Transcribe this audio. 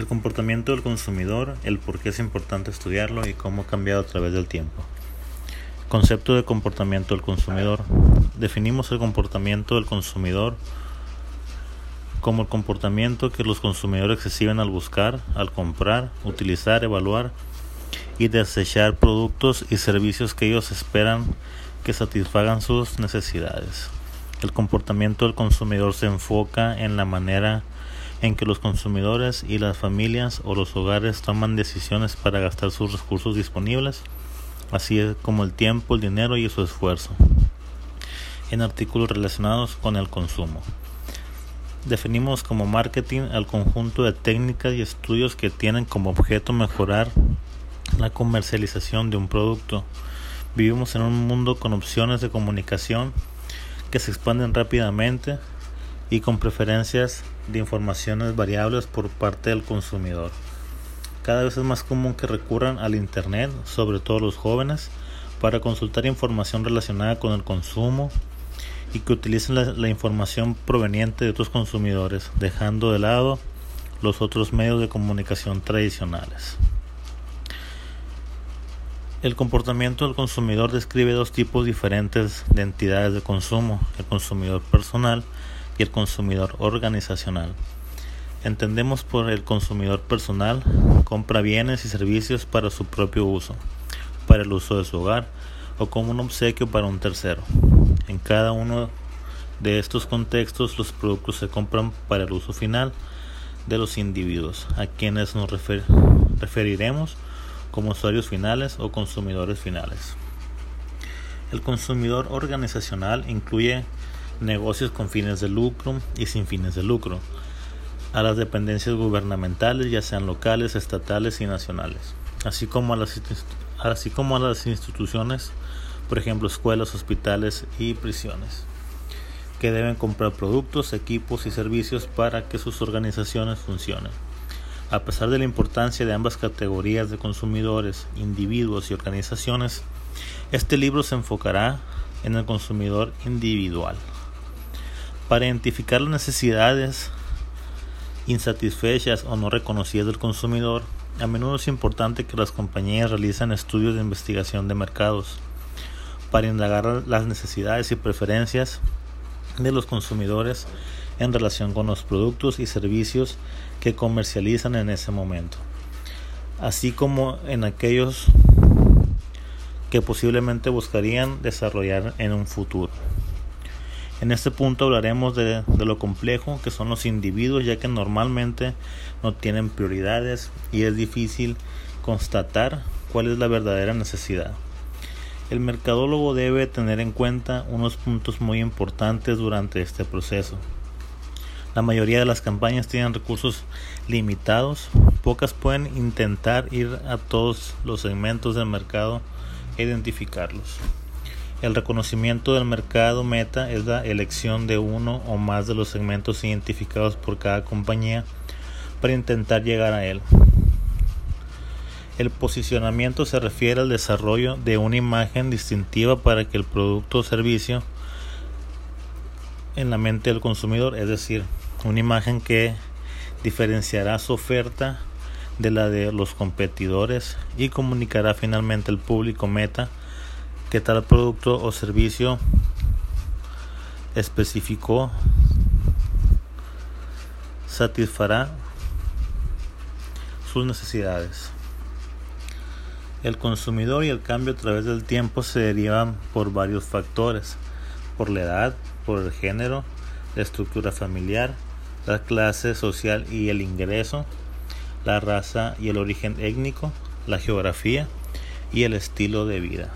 El comportamiento del consumidor, el por qué es importante estudiarlo y cómo ha cambiado a través del tiempo. Concepto de comportamiento del consumidor. Definimos el comportamiento del consumidor como el comportamiento que los consumidores exhiben al buscar, al comprar, utilizar, evaluar y desechar productos y servicios que ellos esperan que satisfagan sus necesidades. El comportamiento del consumidor se enfoca en la manera en que los consumidores y las familias o los hogares toman decisiones para gastar sus recursos disponibles, así como el tiempo, el dinero y su esfuerzo, en artículos relacionados con el consumo. Definimos como marketing al conjunto de técnicas y estudios que tienen como objeto mejorar la comercialización de un producto. Vivimos en un mundo con opciones de comunicación que se expanden rápidamente y con preferencias de informaciones variables por parte del consumidor. Cada vez es más común que recurran al Internet, sobre todo los jóvenes, para consultar información relacionada con el consumo, y que utilicen la, información proveniente de otros consumidores, dejando de lado los otros medios de comunicación tradicionales. El comportamiento del consumidor describe dos tipos diferentes de entidades de consumo, el consumidor personal el consumidor organizacional. Entendemos por el consumidor personal compra bienes y servicios para su propio uso, para el uso de su hogar o como un obsequio para un tercero. En cada uno de estos contextos los productos se compran para el uso final de los individuos, a quienes nos referiremos como usuarios finales o consumidores finales. El consumidor organizacional incluye negocios con fines de lucro y sin fines de lucro, a las dependencias gubernamentales, ya sean locales, estatales y nacionales, así como a las, así como a las instituciones por ejemplo escuelas, hospitales y prisiones, que deben comprar productos, equipos y servicios para que sus organizaciones funcionen. A pesar de la importancia de ambas categorías de consumidores, individuos y organizaciones, este libro se enfocará en el consumidor individual. Para identificar las necesidades insatisfechas o no reconocidas del consumidor, a menudo es importante que las compañías realicen estudios de investigación de mercados para indagar las necesidades y preferencias de los consumidores en relación con los productos y servicios que comercializan en ese momento, así como en aquellos que posiblemente buscarían desarrollar en un futuro. En este punto hablaremos de, lo complejo que son los individuos, ya que normalmente no tienen prioridades y es difícil constatar cuál es la verdadera necesidad. El mercadólogo debe tener en cuenta unos puntos muy importantes durante este proceso. La mayoría de las campañas tienen recursos limitados, pocas pueden intentar ir a todos los segmentos del mercado e identificarlos. El reconocimiento del mercado meta es la elección de uno o más de los segmentos identificados por cada compañía para intentar llegar a él. El posicionamiento se refiere al desarrollo de una imagen distintiva para que el producto o servicio en la mente del consumidor, es decir, una imagen que diferenciará su oferta de la de los competidores y comunicará finalmente al público meta que tal producto o servicio específico satisfará sus necesidades. El consumidor y el cambio a través del tiempo se derivan por varios factores, por la edad, por el género, la estructura familiar, la clase social y el ingreso, la raza y el origen étnico, la geografía y el estilo de vida.